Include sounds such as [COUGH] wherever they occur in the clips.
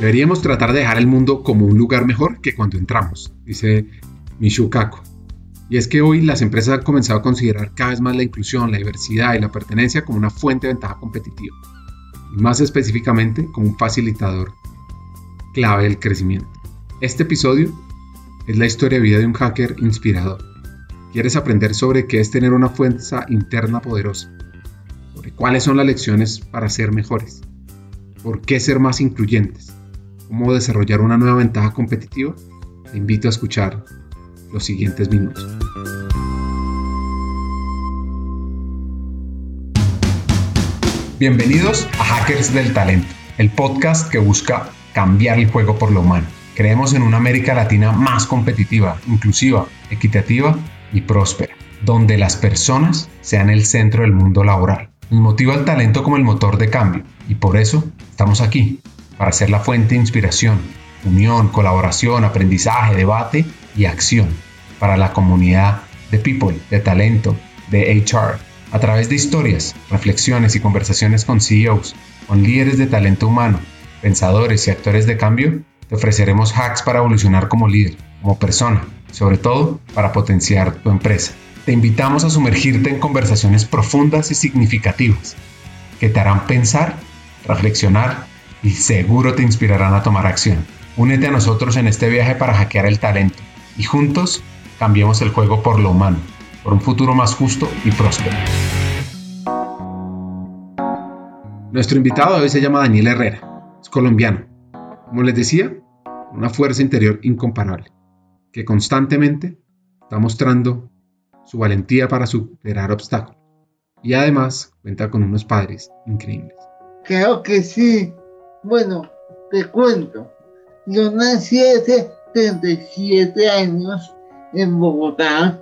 Deberíamos tratar de dejar el mundo como un lugar mejor que cuando entramos, dice Michu Kaku. Y es que hoy las empresas han comenzado a considerar cada vez más la inclusión, la diversidad y la pertenencia como una fuente de ventaja competitiva, y más específicamente como un facilitador clave del crecimiento. Este episodio es la historia de vida de un hacker inspirador. ¿Quieres aprender sobre qué es tener una fuerza interna poderosa? ¿Sobre cuáles son las lecciones para ser mejores? ¿Por qué ser más incluyentes? ¿Cómo desarrollar una nueva ventaja competitiva? Te invito a escuchar los siguientes minutos. Bienvenidos a Hackers del Talento, el podcast que busca cambiar el juego por lo humano. Creemos en una América Latina más competitiva, inclusiva, equitativa y próspera, donde las personas sean el centro del mundo laboral. Nos motiva el talento como el motor de cambio y por eso estamos aquí, para ser la fuente de inspiración, unión, colaboración, aprendizaje, debate y acción para la comunidad de people, de talento, de HR, a través de historias, reflexiones y conversaciones con CEOs, con líderes de talento humano, pensadores y actores de cambio, te ofreceremos hacks para evolucionar como líder, como persona, sobre todo para potenciar tu empresa. Te invitamos a sumergirte en conversaciones profundas y significativas que te harán pensar, reflexionar y seguro te inspirarán a tomar acción. Únete a nosotros en este viaje para hackear el talento y juntos cambiemos el juego por lo humano, por un futuro más justo y próspero. Nuestro invitado hoy se llama Daniel Herrera, es colombiano. Como les decía, una fuerza interior incomparable que constantemente está mostrando su valentía para superar obstáculos. Y además cuenta con unos padres increíbles. Creo que sí. Bueno, te cuento. Yo nací hace 37 años en Bogotá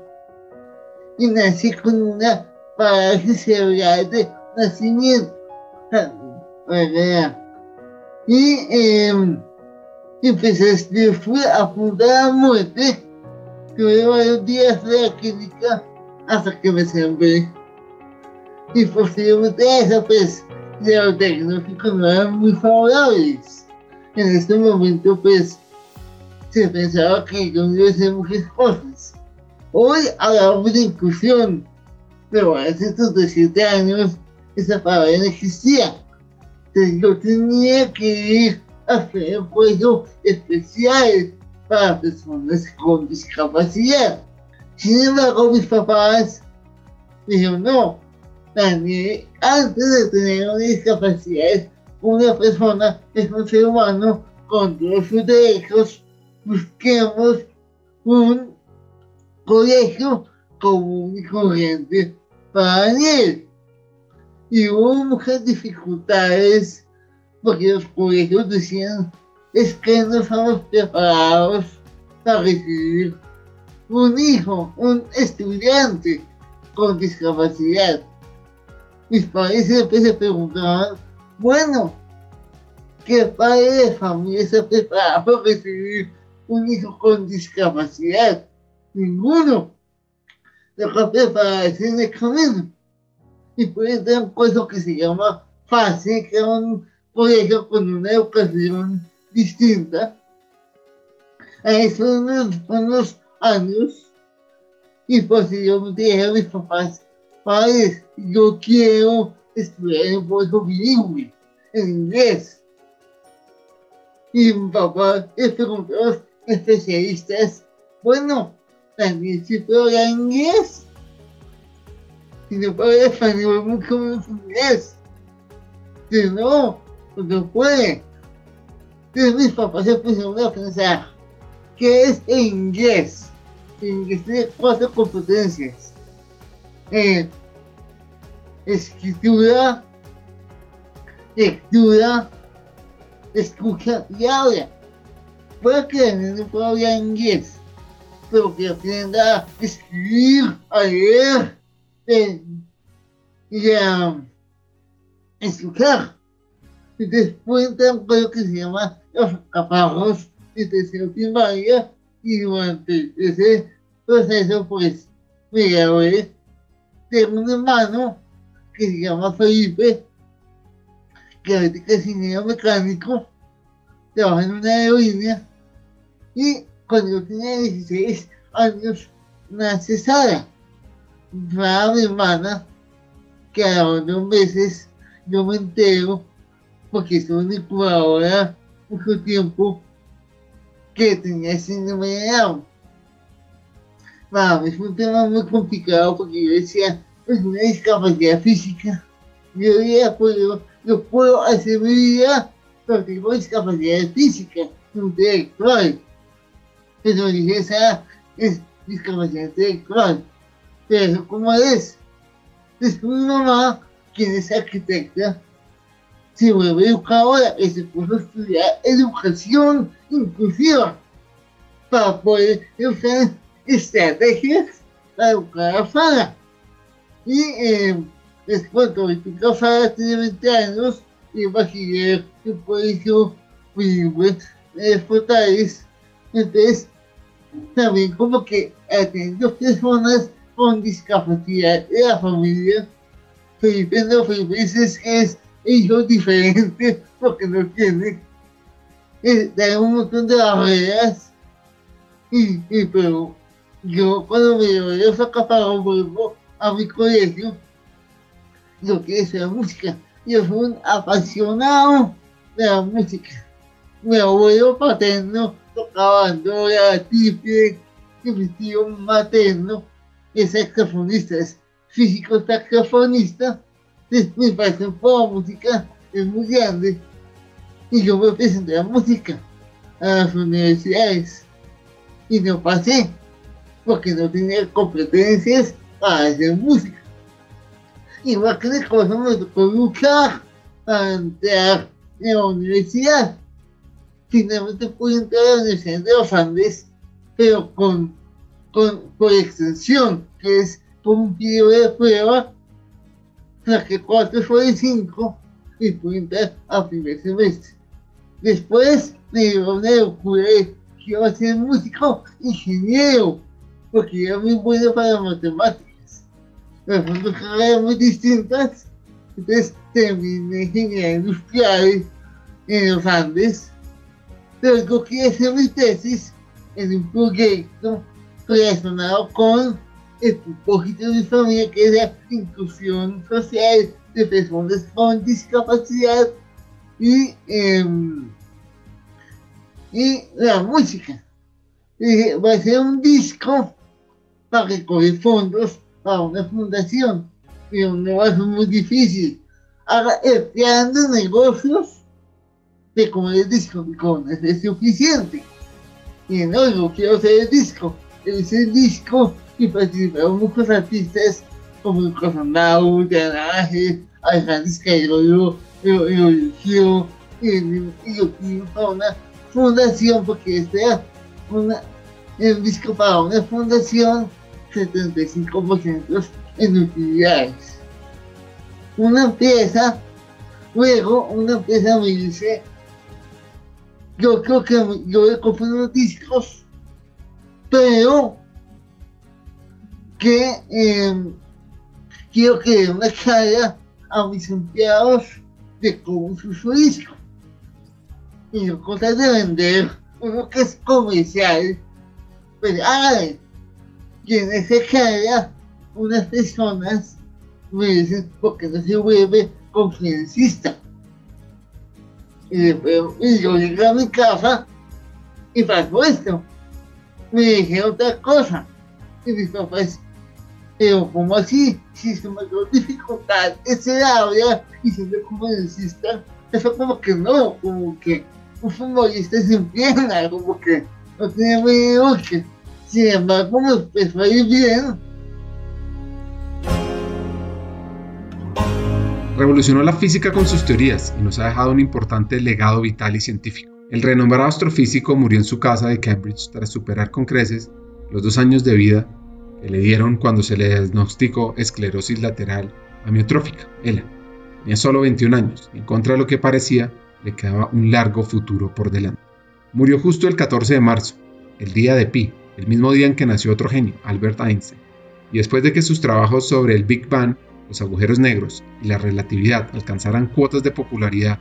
y nací con una parálisis cerebral de nacimiento. Y eh, empecé a fui a fundar a muerte. Tuve varios días de la clínica hasta que me sembré. Y posteriormente a eso, pues, los diagnósticos no eran muy favorables. En este momento, pues, se pensaba que yo iba a hacer muchas cosas. Hoy hablamos de inclusión, pero hace estos 17 años esa palabra no existía. Entonces yo tenía que ir hacer puesto especial para personas con discapacidad. Sin embargo, mis papás dijeron, no, Daniel, antes de tener una discapacidad, una persona es un ser humano con todos sus derechos, busquemos un colegio común y corriente para Daniel. Y hubo muchas dificultades porque los colegios decían es que no estamos preparados para recibir un hijo, un estudiante con discapacidad. Mis padres se preguntaban, bueno, ¿qué padre de familia está preparado para recibir un hijo con discapacidad? Ninguno. Que prepararse en el camino. Y puede entrar un curso que se llama FASE, que es un colegio con una educación distinta. A esos unos, años, y posteriormente a mis papás, padres, yo quiero estudiar en colegio bilingüe, en inglés. Y mi papá a los especialistas, bueno, también si puedo hablar inglés. Si no puedo hablar español, mucho menos inglés. Si no, no puede. Entonces mis papás se pusieron a pensar, ¿qué es inglés? Inglés tiene cuatro competencias. Eh, escritura, lectura, escucha y habla. Puede que no pueda hablar inglés, pero que aprenda a escribir, a leer eh, y a escuchar. Y después entra un juego que se llama Los Caparros de tercera primaria y durante ese proceso pues me gradué de un hermano que se llama Felipe, que ahorita es ingeniero mecánico, trabaja en una aerolínea y cuando tenía 16 años nace Sara, a mi hermana, que a los dos meses yo me entero, porque estuve en incubadora mucho tiempo, que tenía síndrome de Down. Mí fue un tema muy complicado porque yo decía, es una discapacidad física. Yo ya puedo, yo puedo hacer mi vida, pero tengo discapacidad física, intelectual. Pero dije, esa es discapacidad intelectual. Pero ¿cómo es? Es mi mamá, quien es arquitecta, se vuelve educadora y se puso a estudiar educación inclusiva para poder usar estrategias para educar a Fara. Y eh, les cuento, ahorita Fara tiene 20 años y bachiller en colegio bilingüe de Fortaleza. Entonces, también como que atiendo personas con discapacidad de la familia. Felipe no Felipe es, es hijo diferente porque no tiene. Eh, da un montón de barreras. Y, y pero yo cuando me llevé a para vuelvo a mi colegio, lo que es la música. Yo soy un apasionado de la música. Mi abuelo paterno tocaba andola, tiple, y mi tío materno es saxofonista, es físico saxofonista. Mi pasión por la música es muy grande y yo me presenté a música a las universidades y no pasé porque no tenía competencias para hacer música. Igual que cosa me tocó luchar para entrar en la universidad. Finalmente pude entrar a la Universidad de los Andes, pero con, con, por extensión, que es por un periodo de prueba, saqué cuatro sobre cinco y pude entrar a primer semestre. Después me dio una locura que iba a ser músico ingeniero porque era muy bueno para matemáticas. Muy distintas. Entonces terminé ingeniería industrial en los Andes. Luego quería hacer mi tesis en un proyecto relacionado con el propósito de mi familia, que es la inclusión social de personas con discapacidad y, eh, y la música. Y va a ser un disco para recoger fondos para una fundación. Y a ser muy difícil. Ahora, creando negocios de como el disco, con es suficiente. Y no, yo quiero hacer el disco. Hice el disco y participaron muchos artistas como el Cosandao, Yanaje, Alejandro Escairo, yo eligió y yo quiero para una fundación porque este era una, el disco para una fundación 75% en utilidades. Una empresa, luego una empresa me dice, yo creo que yo voy a comprar unos discos, pero que eh, quiero que dé una charla a mis empleados de cómo es su disco. Y yo cosas de vender uno que es comercial, pues hágale y en ese caso unas personas me dicen, ¿por qué no se vuelve confidencista? Y, y yo llegué a mi casa y pasó esto. Me dije otra cosa. Y mis papás, pero ¿cómo así? Si me dio dificultad ese habla y siendo confidencista, eso como que no, como que un futbolista sin pierna, como que no tiene muy útil. Sin embargo, bien. Revolucionó la física con sus teorías y nos ha dejado un importante legado vital y científico. El renombrado astrofísico murió en su casa de Cambridge tras superar con creces los dos años de vida que le dieron cuando se le diagnosticó esclerosis lateral amiotrófica, ELA. Tenía solo 21 años y en contra de lo que parecía, le quedaba un largo futuro por delante. Murió justo el 14 de marzo, el día de Pi, el mismo día en que nació otro genio, Albert Einstein, y después de que sus trabajos sobre el Big Bang, los agujeros negros y la relatividad alcanzaran cuotas de popularidad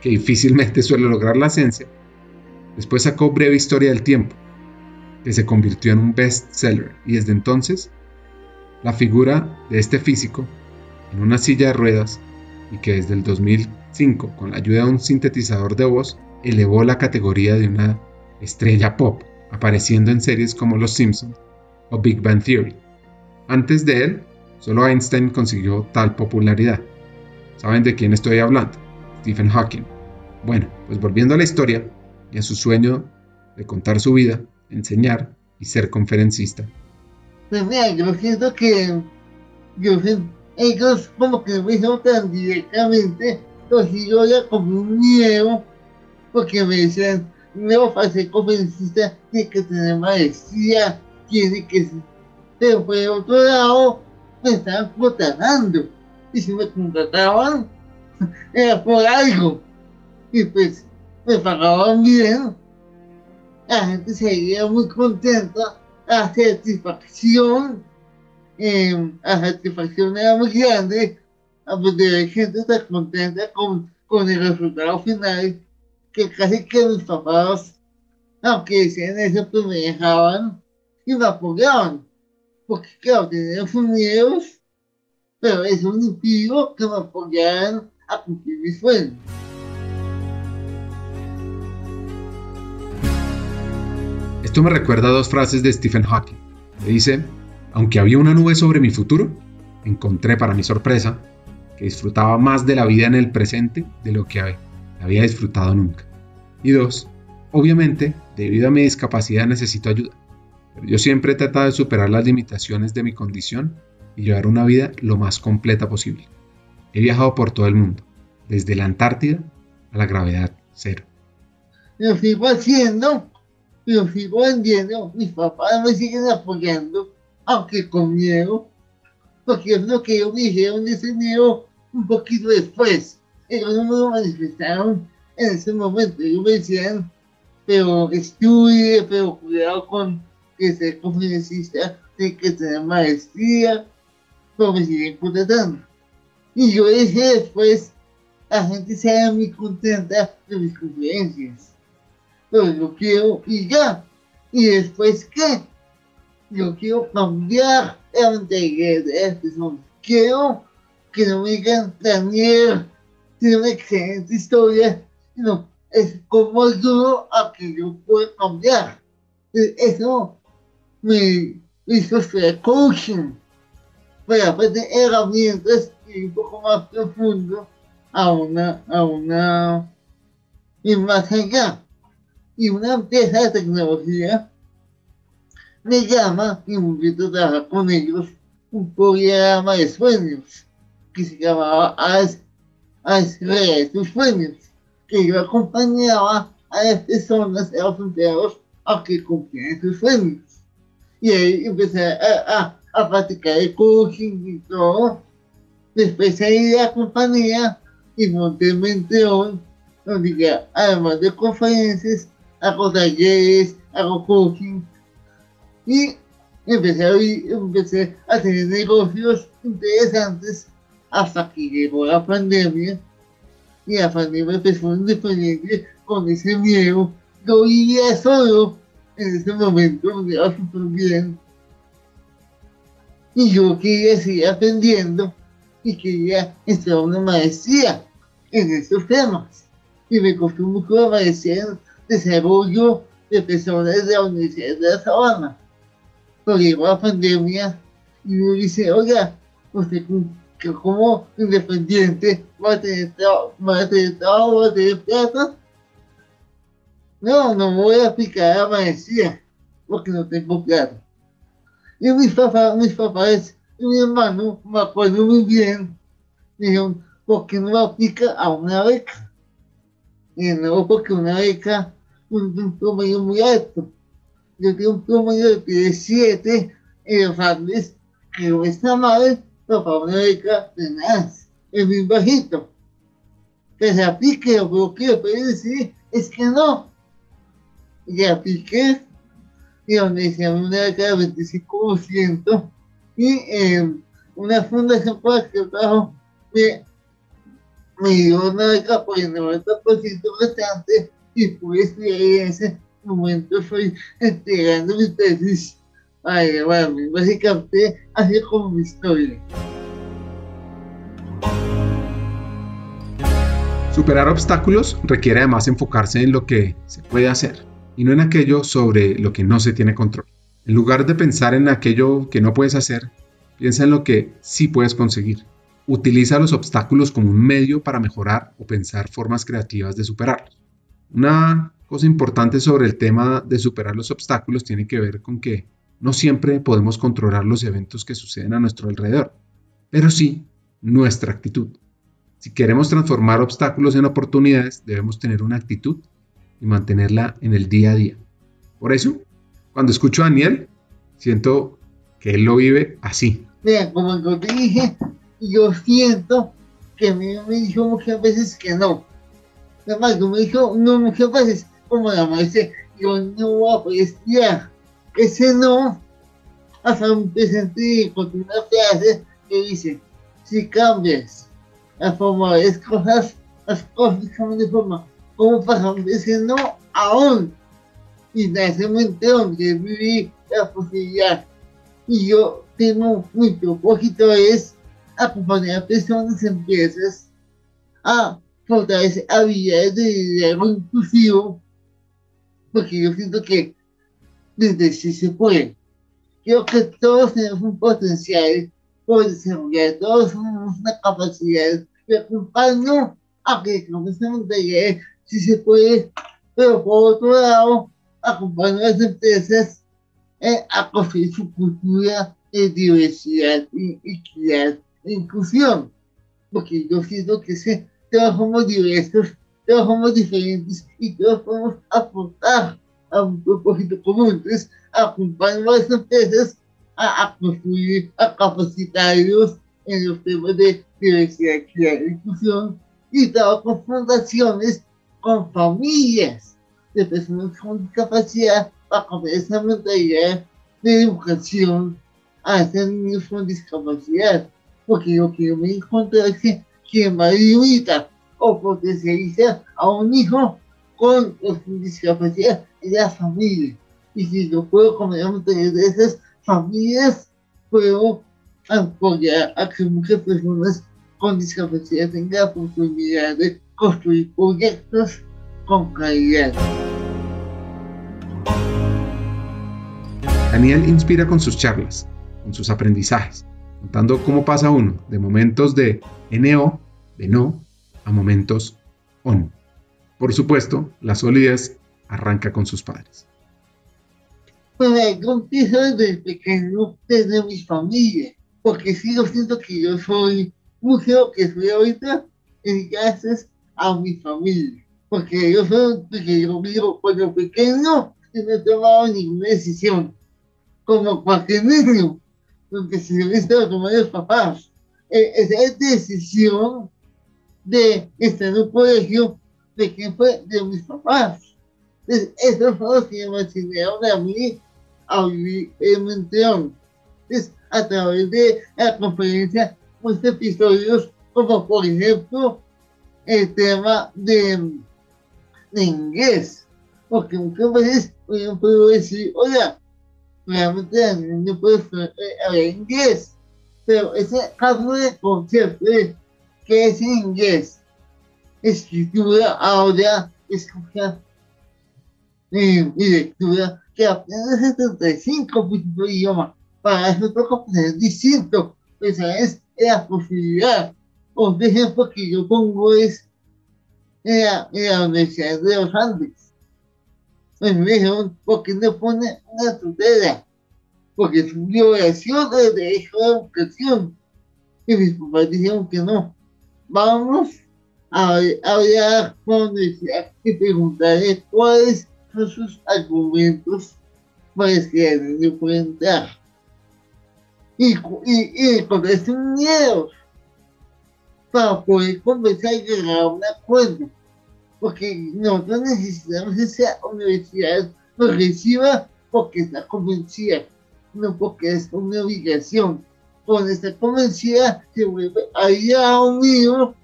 que difícilmente [LAUGHS] suele lograr la ciencia, Después sacó Breve Historia del Tiempo, que se convirtió en un bestseller y desde entonces la figura de este físico en una silla de ruedas y que desde el 2005 con la ayuda de un sintetizador de voz elevó la categoría de una estrella pop, apareciendo en series como Los Simpsons o Big Bang Theory. Antes de él, solo Einstein consiguió tal popularidad. ¿Saben de quién estoy hablando? Stephen Hawking. Bueno, pues volviendo a la historia y a su sueño de contar su vida, enseñar y ser conferencista. Pues mira, yo siento que yo, ellos como que me tan directamente, los yo ya como un miedo, porque me decían, no conferencista tiene que tener maestría, tiene que ser... Por otro lado, me estaban contratando. Y si me contrataban, [LAUGHS] era por algo. Y pues me pagaban bien. La gente seguía muy contenta. La satisfacción, eh, la satisfacción era muy grande. A de gente está contenta con, con el resultado final. Que casi que mis papás, aunque decían eso, pues me dejaban y me apoyaban. Porque claro, tenían sus miedos pero es un impidió que me apoyaran a cumplir mis sueños. Esto me recuerda a dos frases de Stephen Hawking. Que dice, aunque había una nube sobre mi futuro, encontré para mi sorpresa que disfrutaba más de la vida en el presente de lo que había disfrutado nunca. Y dos, obviamente, debido a mi discapacidad necesito ayuda, pero yo siempre he tratado de superar las limitaciones de mi condición y llevar una vida lo más completa posible. He viajado por todo el mundo, desde la Antártida a la gravedad cero. Lo sigo haciendo, lo sigo vendiendo, mis papás me siguen apoyando, aunque con miedo, porque es lo que ellos me dijeron ese miedo un poquito después. Ellos no lo manifestaron en ese momento, ellos me decían, pero estudie, pero cuidado con que ser conferencista, tiene que tener maestría, me siguen contratando. Y yo dije después, la gente se muy contenta de mis conferencias. Pero yo quiero y ya. ¿Y después qué? Yo quiero cambiar la mentalidad de personas. Quiero que no me digan, Daniel, tiene una excelente historia, sino es como ayudo a que yo pueda cambiar. Eso me hizo hacer coaching para de herramientas y un poco más profundo a una, a una, y más allá. Y una empresa de tecnología me llama y me invito a trabajar con ellos un programa de sueños que se llamaba Haz, Haz tus sueños, que yo acompañaba a las personas, a los empleados, a que cumplieran sus sueños. Y ahí empecé a a practicar el coaching y todo. Después salí de la compañía y monté Menteón, donde además de conferencias, hago talleres, hago coaching y empecé a, empecé a tener negocios interesantes hasta que llegó la pandemia y la pandemia empezó independiente con ese miedo. Yo vivía solo en ese momento, me iba súper bien y yo quería seguir aprendiendo y quería entrar a una maestría en estos temas. Y me costó mucho la maestría en desarrollo de personas de la Universidad de La Sabana. Pero llegó la pandemia y me dice, oiga, usted como independiente va a tener, plata. No, no voy a aplicar a la maestría porque no tengo plata. Y mis papás, mis papás y mi hermano, me acuerdo muy bien, dijeron, ¿por qué no aplica a una beca? Y no, porque una beca, un, un promedio muy alto. Yo tengo un promedio de 7 en los Andes, que no está mal, pero para una beca de nada, es muy bajito. Que se aplique, lo que yo puedo decir es que no. Y apliqué y donde hicieron una del 25% y eh, una fundación para que trabajo me, me dio una beca por el 90% restante y pues en ese momento estoy entregando mi tesis para grabarme. Básicamente, así como mi historia. Superar obstáculos requiere además enfocarse en lo que se puede hacer y no en aquello sobre lo que no se tiene control. En lugar de pensar en aquello que no puedes hacer, piensa en lo que sí puedes conseguir. Utiliza los obstáculos como un medio para mejorar o pensar formas creativas de superarlos. Una cosa importante sobre el tema de superar los obstáculos tiene que ver con que no siempre podemos controlar los eventos que suceden a nuestro alrededor, pero sí nuestra actitud. Si queremos transformar obstáculos en oportunidades, debemos tener una actitud y mantenerla en el día a día. Por eso, cuando escucho a Daniel, siento que él lo vive así. Mira, como yo te dije, yo siento que me, me dijo muchas veces que no. Además, me dijo no muchas veces, como la maestra, yo no voy a estudiar. Ese no, hasta un presente con una frase que dice, si cambias la forma de las cosas, las cosas cambian de forma. ¿Cómo pasamos de ese no aún? Y en ese momento donde viví la posibilidad. Y yo tengo mi propósito es acompañar a personas, empresas a fortalecer habilidades de liderazgo inclusivo, porque yo siento que desde sí se puede. Creo que todos tenemos un potencial por desarrollar, todos tenemos una capacidad de acompañarnos a que comencemos a llegar si se puede, pero por otro lado, acompañar a las empresas eh, a construir su cultura de diversidad, equidad e inclusión. Porque yo siento que si todos somos diversos, todos somos diferentes y todos podemos aportar a un propósito común. Acompañar a las empresas a, a construir, a capacitarlos en los temas de diversidad, e inclusión y trabajo con fundaciones con familias de personas con discapacidad para cambiar esa mentalidad de educación a niños con discapacidad. Porque lo que yo me encontré es que quien más limita o potencializa a un hijo con discapacidad es la familia. Y si yo puedo cambiar de esas familias, puedo apoyar a que muchas personas con discapacidad tengan la oportunidad de construir proyectos con calidad. Daniel inspira con sus charlas, con sus aprendizajes, contando cómo pasa uno de momentos de NO, de no, a momentos ON. Por supuesto, la solidez arranca con sus padres. Pues yo empiezo desde pequeño, desde mi familia, porque sí, yo siento que yo soy mucho que soy ahorita, gracias a mi familia. Porque yo soy que yo vivo cuando pequeño y no he tomado ninguna decisión. Como cualquier niño, porque si yo estado tomando los papás. E, esa decisión de estar en un colegio, de quién fue, de mis papás. Entonces, esos fueron los que me enseñaron a mí a vivir en Monteón. Entonces, a través de la conferencia, muchos episodios, como por ejemplo, el tema de, de inglés. Porque muchas veces yo puedo decir, oye, realmente no puedo hablar inglés. Pero ese caso de concepto de que es inglés, escritura, ahora, escucha eh, y lectura, que apenas 75 puntos de idioma. Para eso toca aprender distinto. Esa es la posibilidad un ejemplo que yo pongo es en la, Universidad de los Andes. Me dijeron, ¿por qué no pone una tutela? Porque es una violación del derecho a la educación. Y mis papás dijeron que no. Vamos hablar con universidad y preguntarle cuáles son sus argumentos para que entrar. Y, y, y con estos miedos para poder conversar y llegar a un acuerdo. Porque nosotros necesitamos esa universidad progresiva porque está convencida, no porque es una obligación. Con esta convencida se vuelve allá unido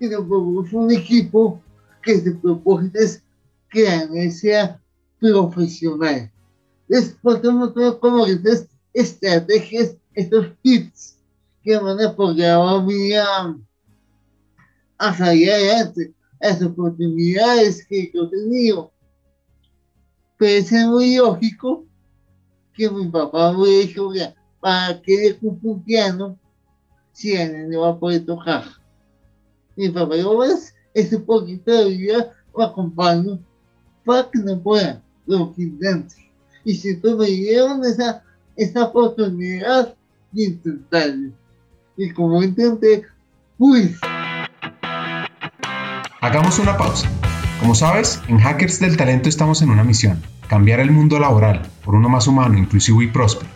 nos volvemos un equipo que se propone es que sea profesional. Es como estas estrategias, estos tips que van a apoyar a a, salir adelante, las oportunidades que yo he tenido. Puede ser muy lógico que mi papá me dijo, ¿para qué le un piano si él no va a poder tocar? Papá dijo, ves, ese poquito de vida lo acompaño para que no pueda, lo que intente. Y siempre me dieron esa, esa oportunidad de intentarlo. Y como intenté, pues... Hagamos una pausa. Como sabes, en Hackers del Talento estamos en una misión, cambiar el mundo laboral por uno más humano, inclusivo y próspero.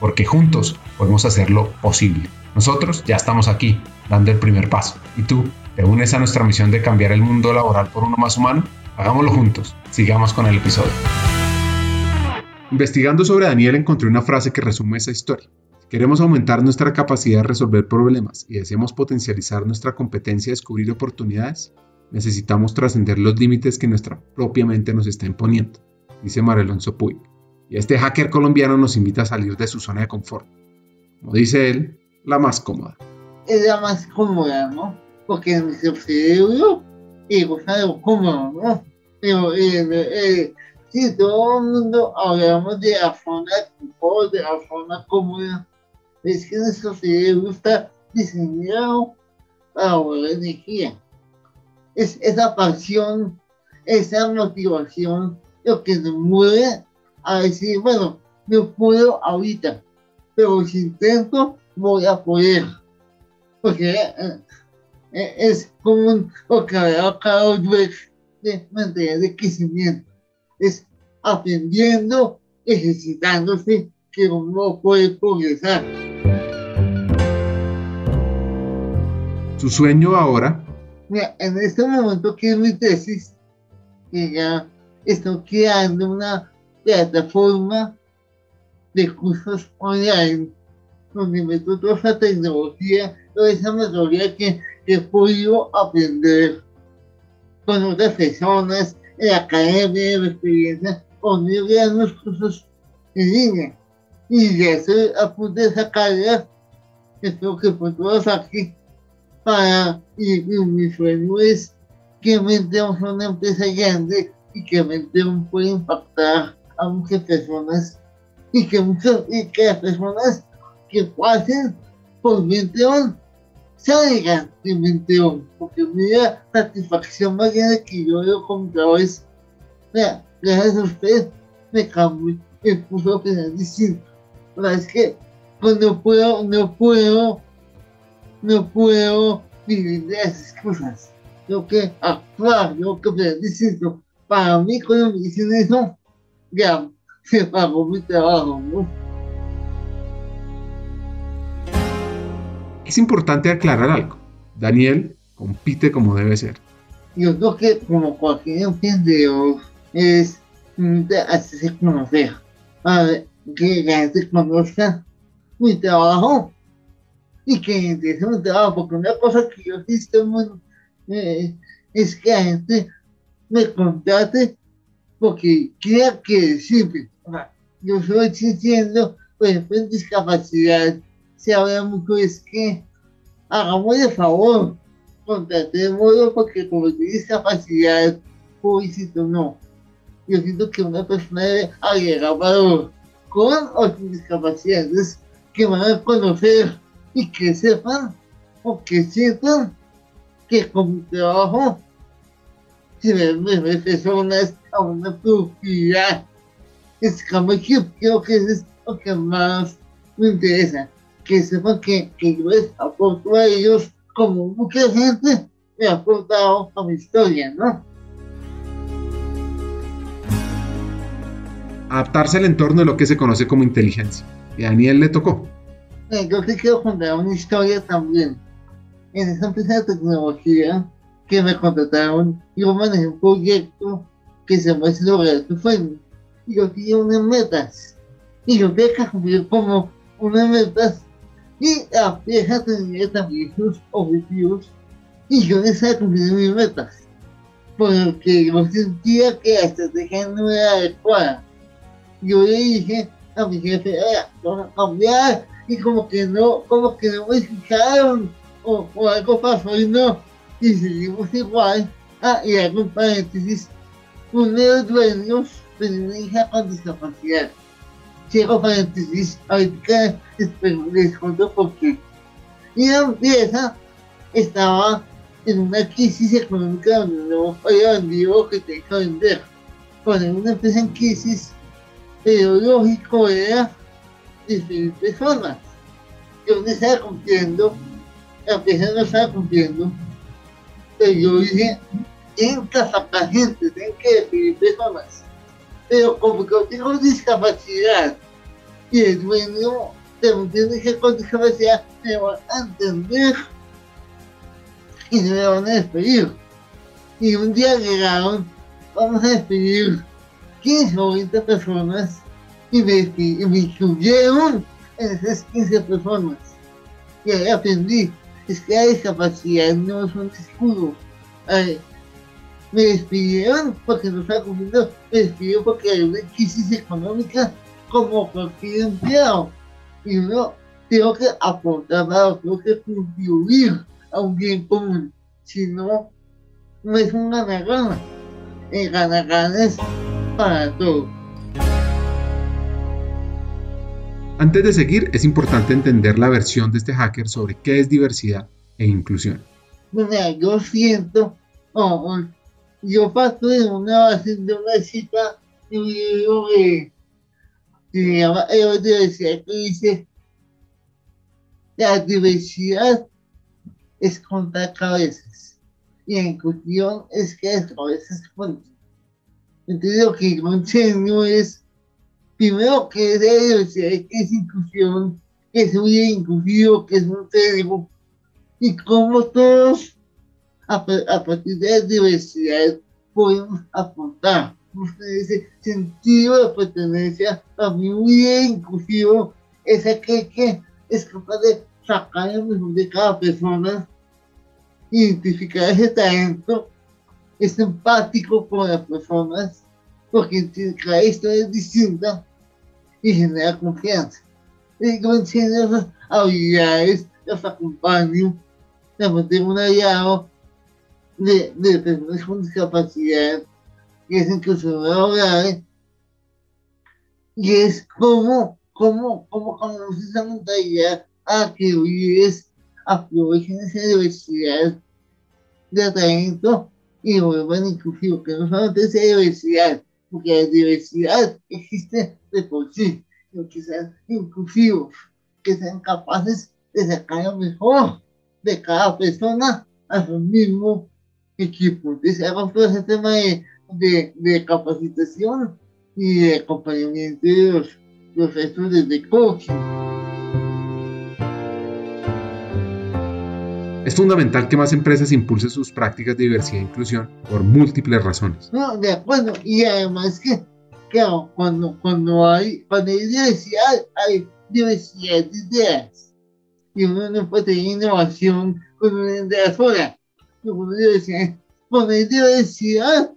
porque juntos podemos hacerlo posible. Nosotros ya estamos aquí, dando el primer paso. ¿Y tú? ¿Te unes a nuestra misión de cambiar el mundo laboral por uno más humano? Hagámoslo juntos. Sigamos con el episodio. Investigando sobre Daniel encontré una frase que resume esa historia. Queremos aumentar nuestra capacidad de resolver problemas y deseamos potencializar nuestra competencia de descubrir oportunidades. Necesitamos trascender los límites que nuestra propia mente nos está imponiendo, dice Marelonso Puig. Y este hacker colombiano nos invita a salir de su zona de confort. Como dice él, la más cómoda. Es la más cómoda, ¿no? porque en nuestro cerebro es algo cómodo, ¿no? Pero eh, eh, si todo el mundo hablamos de la zona de de la zona cómoda, es que nuestro cerebro está diseñado para ahorrar energía. Es esa pasión, esa motivación, lo que nos mueve a decir, bueno, no puedo ahorita, pero si intento, voy a poder. Porque eh, eh, es como lo que había cada vez de mantener de crecimiento. Es aprendiendo, ejercitándose, que uno puede progresar. Su sueño ahora. Mira, en este momento que es mi tesis, que ya estoy creando una plataforma de cursos online donde meto toda esa tecnología, toda esa metodología que he podido aprender con otras personas en la academia, en la experiencia, donde yo los cursos en línea. Y ya estoy a punto de sacarlas, espero que por todas aquí, para, y, mi sueño es que Menteon una empresa grande y que Menteon puede impactar a muchas personas y que, muchas, y que personas que pasen por Menteon salgan de Menteón, porque mira satisfacción más grande que yo veo como es, mira, gracias a usted me cambió, me puso a pensar distinto. La es que pues no puedo, no puedo, no puedo vivir de esas cosas. Tengo que actuar, tengo que pensar distinto. Para mí, cuando me dicen eso, ya pagó mi trabajo, ¿no? Es importante aclarar algo. Daniel compite como debe ser. Yo creo que como cualquier emprendedor es hacerse conocer, para que la gente conozca mi trabajo y que entienda mi trabajo, porque una cosa que yo hice eh, es que la gente me contrate porque quiera que sirve. Yo estoy diciendo, por ejemplo, en discapacidad, se habla mucho es que hagamos de favor, contratémoslo porque como tiene discapacidad, pobrecito no. Yo siento que una persona debe agregar valor con o sin discapacidades que van a conocer y que sepan o que sientan que con mi trabajo se me personas a una productividad. Es como que creo que es lo que más me interesa que sepan que, que yo les aporto a ellos como mucha gente me ha aportado a mi historia, ¿no? adaptarse al entorno de lo que se conoce como inteligencia. Y a Daniel le tocó. Yo te quiero contar una historia también. En esa empresa de tecnología que me contrataron, yo manejé un proyecto que se llama lograr tu sueño. Y yo tenía unas metas. Y yo que cumplir como unas metas. Y la empresa tenía también sus objetivos. Y yo necesitaba cumplir mis metas. Porque yo sentía que la estrategia no era adecuada yo le dije a mi jefe, vamos a cambiar, y como que no, como que no me escucharon, o, o algo pasó y no, y seguimos igual. Ah, y hago un paréntesis, uno de los dueños tenía una hija con discapacidad. Cierro paréntesis, ahorita les cuento por qué. Y la empresa estaba en una crisis económica donde no había vendido que tenía que vender. Cuando una empresa en crisis, pero lógico era diferentes formas. Yo no estaba cumpliendo, la empresa no estaba cumpliendo, yo dije, sacar gente, tienen que definir personas. Pero como que yo tengo discapacidad y el dueño también tiene que con discapacidad, me van a entender y me van a despedir. Y un día llegaron, vamos a despedir 15 o 20 personas y me, y me incluyeron en esas 15 personas. Y ahí aprendí, es que la discapacidad no es un escudo. me despidieron porque no estaba cumpliendo, me despidieron porque hay una crisis económica como cualquier empleado. Y uno tengo que aportar nada, tengo que contribuir a un bien común. Si no, no es un gana-gana. El gana-gana es para todo. Antes de seguir, es importante entender la versión de este hacker sobre qué es diversidad e inclusión. Mira, yo siento, oh, yo paso de una de una cita y un libro que se llama Diversidad que dice la diversidad es contar cabezas y la inclusión es que las cabezas cuentan. Entonces lo que yo enseño es, primero que es diversidad, que es inclusión, que es un inclusivo, que es un cerebro, y cómo todos a, partir de la diversidad podemos aportar. Ese sentido de pertenencia a mí muy inclusivo es aquel que es capaz de sacar el mejor de cada persona, identificar ese talento es empático con las personas, porque cada historia es distinta y genera confianza. Y enseño esas habilidades, las acompaño, las mantengo un aliado de, de personas con discapacidad, que es incluso laboral, y es como, como, como conoces esa mentalidad a que hoy es aprovechen esa diversidad de talento y vuelvan inclusivos, que no solamente sea diversidad, porque la diversidad existe de por sí, pero que sean inclusivos, que sean capaces de sacar lo mejor de cada persona a su mismo equipo. Entonces, hago todo ese tema de, de, capacitación y de acompañamiento de los procesos de coaching. Es fundamental que más empresas impulsen sus prácticas de diversidad e inclusión por múltiples razones. No, de acuerdo. Y además que, cuando, cuando, hay, cuando hay diversidad, hay diversidad de ideas. Y uno no puede tener innovación con una idea sola. Cuando hay diversidad,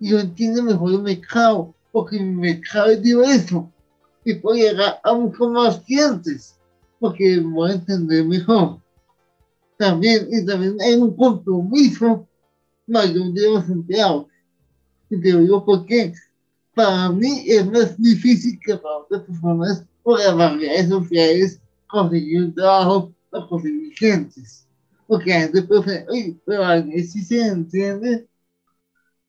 yo entiendo mejor el mercado, porque mi mercado es diverso. Y puedo llegar a muchos más clientes, porque voy a entender mejor también, y también hay un compromiso mayor de los empleados. Y te digo porque para mí es más difícil que para otras personas por las barreras sociales conseguir un trabajo o conseguir clientes. Porque la gente puede oye, pero alguien sí se entiende.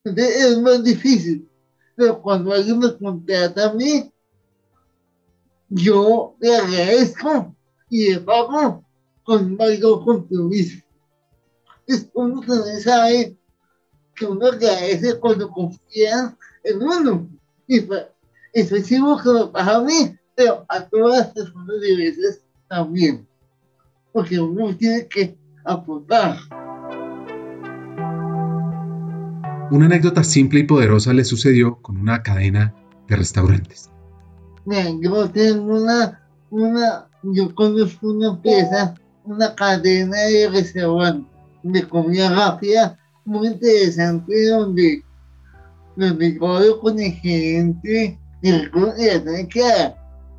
Entonces es más difícil. Pero cuando alguien me contrata a mí, yo le agradezco y le pago con mayor compromiso. Es uno también sabe que uno agradece cuando confía en uno. Y, Estoy seguro que lo pasa a mí, pero a todas las personas de veces también. Porque uno tiene que aportar. Una anécdota simple y poderosa le sucedió con una cadena de restaurantes. yo tengo una, una, yo conozco una empresa, una cadena de restaurantes de comida rápida muy interesante donde, donde yo con el gerente de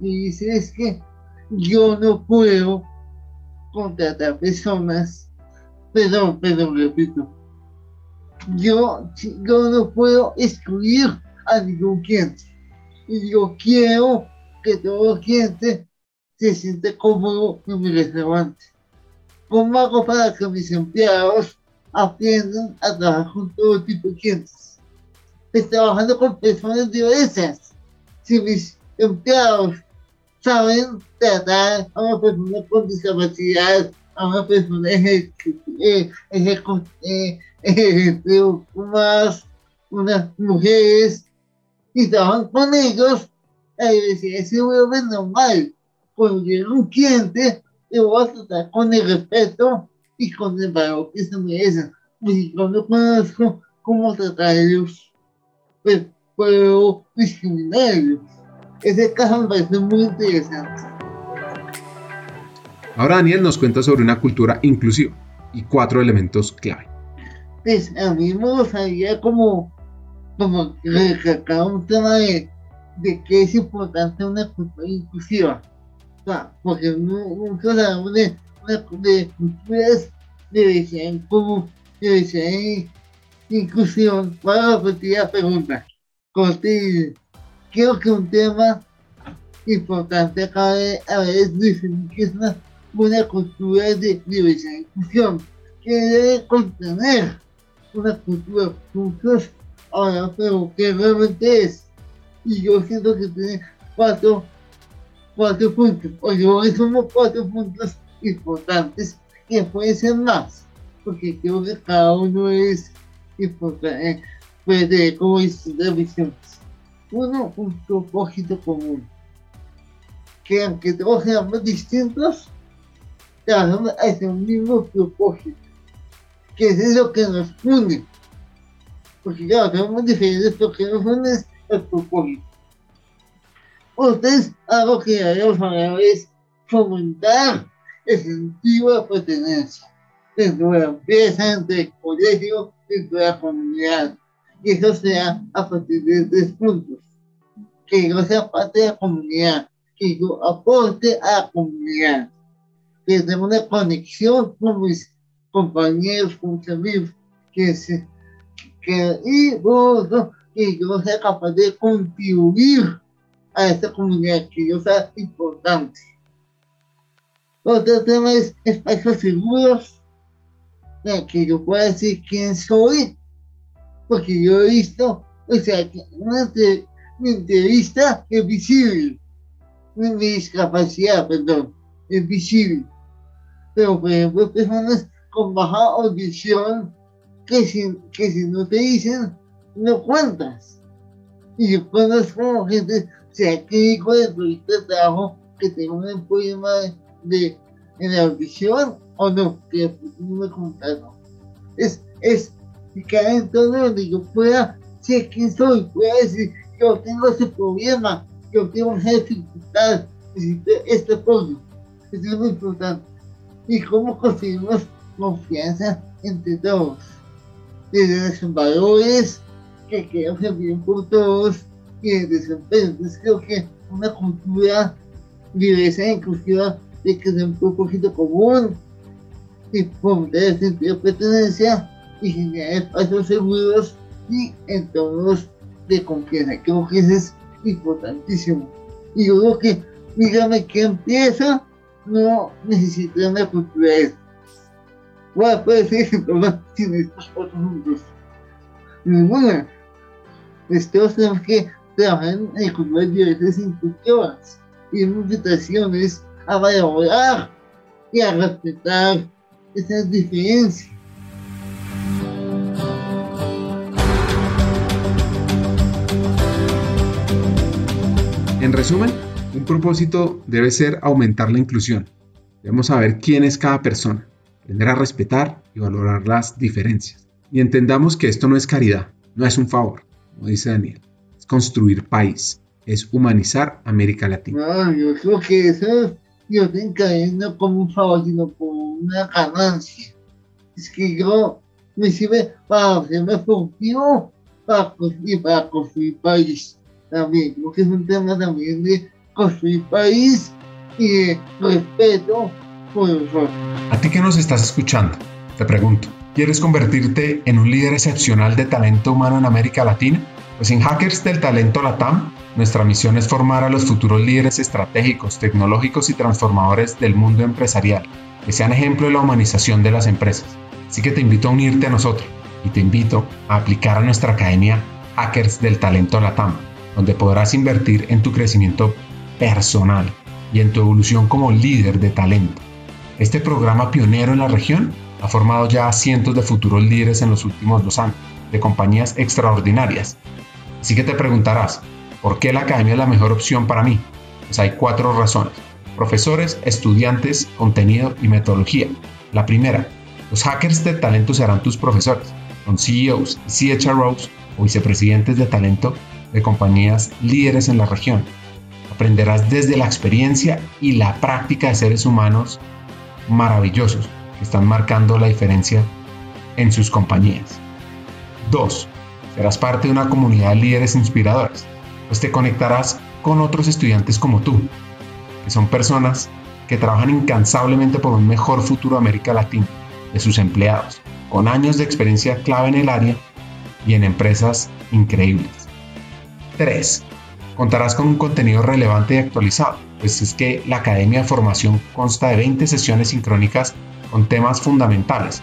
y dice es que yo no puedo contratar personas, perdón, perdón, repito, yo, yo no puedo excluir a ningún cliente. Y yo quiero que todo cliente se siente cómodo en mi restaurante. ¿Cómo hago para que mis empleados aprendan a trabajar con todo tipo de clientes? Estoy trabajando con personas diversas. Si mis empleados saben tratar a una persona con discapacidad, a una persona ejecutiva, más unas mujeres y trabajan con ellos, ahí decía, se vuelve normal. Cuando llega un cliente, yo voy a tratar con el respeto y con el valor que se merecen. Y yo no conozco cómo tratar a ellos, pues puedo discriminarlos. Ese caso me parece muy interesante. Ahora Daniel nos cuenta sobre una cultura inclusiva y cuatro elementos clave pues a mí me gustaría como, como recalcar un tema de, de que es importante una cultura inclusiva. Porque muchos hablamos de, de culturas de deseo como inclusión. Para la pregunta, Cortés, creo que un tema importante acá a veces definir que es una buena cultura de diversidad e inclusión, que debe contener una cultura juntos, ahora, pero que realmente es. Y yo siento que tiene cuatro, cuatro puntos, o somos cuatro puntos importantes que pueden ser más, porque creo que cada uno es importante, puede tener como distintas visiones. Uno, un propósito común, que aunque todos seamos distintos, trabajamos hacia un mismo propósito que es lo que nos une. Porque claro, tenemos diferentes, lo que nos une es el propósito. Ustedes, algo que habíamos hablado es fomentar el sentido de pertenencia dentro de la empresa, dentro del colegio, dentro de la comunidad. Y eso sea a partir de tres puntos. Que yo sea parte de la comunidad, que yo aporte a la comunidad, que tenga una conexión con mis compañeros, con mis amigos, que, se, que, y, bueno, que yo sea capaz de contribuir a esta comunidad, que yo sea importante. Otro tema es espacios seguros, que yo pueda decir quién soy, porque yo he visto, o sea, que una mi entrevista es visible, mi discapacidad, perdón, es visible. Pero, por ejemplo, personas con baja audición que si, que si no te dicen, no cuentas. Y yo conozco gente, clínico de entrevista de trabajo, que tenga un problema de, en la audición o no, que no me contaron. Es, es cada entorno donde yo pueda ser quien soy, pueda decir, yo tengo ese problema, yo tengo esa dificultad, necesito este apoyo. Eso es muy importante. Y cómo conseguimos confianza entre todos. Desde los valores que queremos bien por todos y el desempeño. Entonces creo que una cultura diversa e inclusiva de que es un propósito común y fomentar el sentido de pertenencia y generar espacios seguros y entornos de confianza. Creo que eso es importantísimo. Y yo creo que, dígame que empieza, no necesita una cultura de Bueno, puede ser que sin estos cuatro puntos. Ninguna. Todos tenemos que trabajar en culturas diversas intuitivas y invitaciones a valorar y a respetar esas diferencias. En resumen, un propósito debe ser aumentar la inclusión. Debemos saber quién es cada persona, aprender a respetar y valorar las diferencias. Y entendamos que esto no es caridad, no es un favor, como dice Daniel, construir país, es humanizar América Latina. No, yo creo que eso yo te encadeno como un favor, sino como una ganancia. Es que yo me sirve para hacerme productivo para, y para construir país también. Creo que es un tema también de construir país y de respeto por nosotros. A ti que nos estás escuchando, te pregunto, ¿quieres convertirte en un líder excepcional de talento humano en América Latina? Pues en Hackers del Talento Latam, nuestra misión es formar a los futuros líderes estratégicos, tecnológicos y transformadores del mundo empresarial, que sean ejemplo de la humanización de las empresas. Así que te invito a unirte a nosotros y te invito a aplicar a nuestra academia Hackers del Talento Latam, donde podrás invertir en tu crecimiento personal y en tu evolución como líder de talento. Este programa pionero en la región ha formado ya a cientos de futuros líderes en los últimos dos años, de compañías extraordinarias. Así que te preguntarás, ¿por qué la academia es la mejor opción para mí? Pues hay cuatro razones. Profesores, estudiantes, contenido y metodología. La primera, los hackers de talento serán tus profesores. Son CEOs CHROs o vicepresidentes de talento de compañías líderes en la región. Aprenderás desde la experiencia y la práctica de seres humanos maravillosos que están marcando la diferencia en sus compañías. 2. Serás parte de una comunidad de líderes inspiradores, pues te conectarás con otros estudiantes como tú, que son personas que trabajan incansablemente por un mejor futuro de América Latina, de sus empleados, con años de experiencia clave en el área y en empresas increíbles. 3. Contarás con un contenido relevante y actualizado, pues es que la Academia de Formación consta de 20 sesiones sincrónicas con temas fundamentales,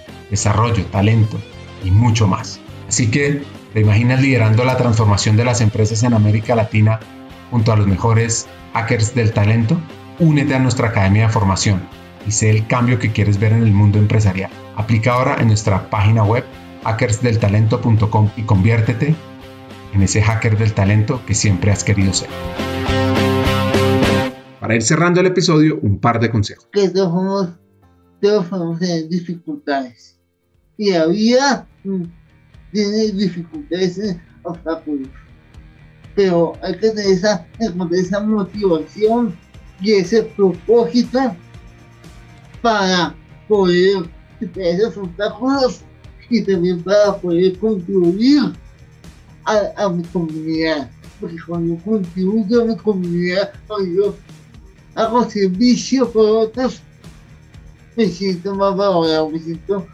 desarrollo, talento y mucho más. Así que, ¿te imaginas liderando la transformación de las empresas en América Latina junto a los mejores hackers del talento? Únete a nuestra academia de formación y sé el cambio que quieres ver en el mundo empresarial. Aplica ahora en nuestra página web hackersdeltalento.com y conviértete en ese hacker del talento que siempre has querido ser. Para ir cerrando el episodio, un par de consejos. Que todos tener dificultades. Y la vida mm, tiene dificultades, obstáculos. Pero hay que tener esa, esa motivación y ese propósito para poder superar esos obstáculos y también para poder contribuir a, mi comunidad. Porque cuando yo contribuyo a mi comunidad, cuando yo hago servicio por otros, me siento más valorado, me siento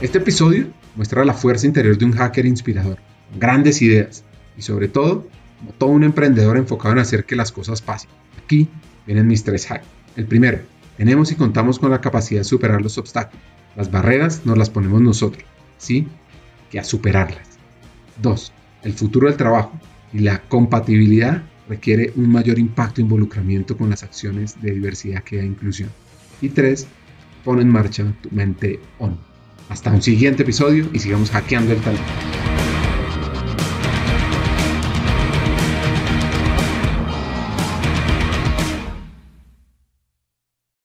Este episodio muestra la fuerza interior de un hacker inspirador, grandes ideas y sobre todo, como todo un emprendedor enfocado en hacer que las cosas pasen. Aquí vienen mis tres hacks. El primero, tenemos y contamos con la capacidad de superar los obstáculos. Las barreras nos las ponemos nosotros, ¿sí? Que a superarlas. 2. El futuro del trabajo y la compatibilidad requiere un mayor impacto e involucramiento con las acciones de diversidad, que e inclusión. Y 3. Pon en marcha tu mente on. Hasta un siguiente episodio y sigamos hackeando el talento.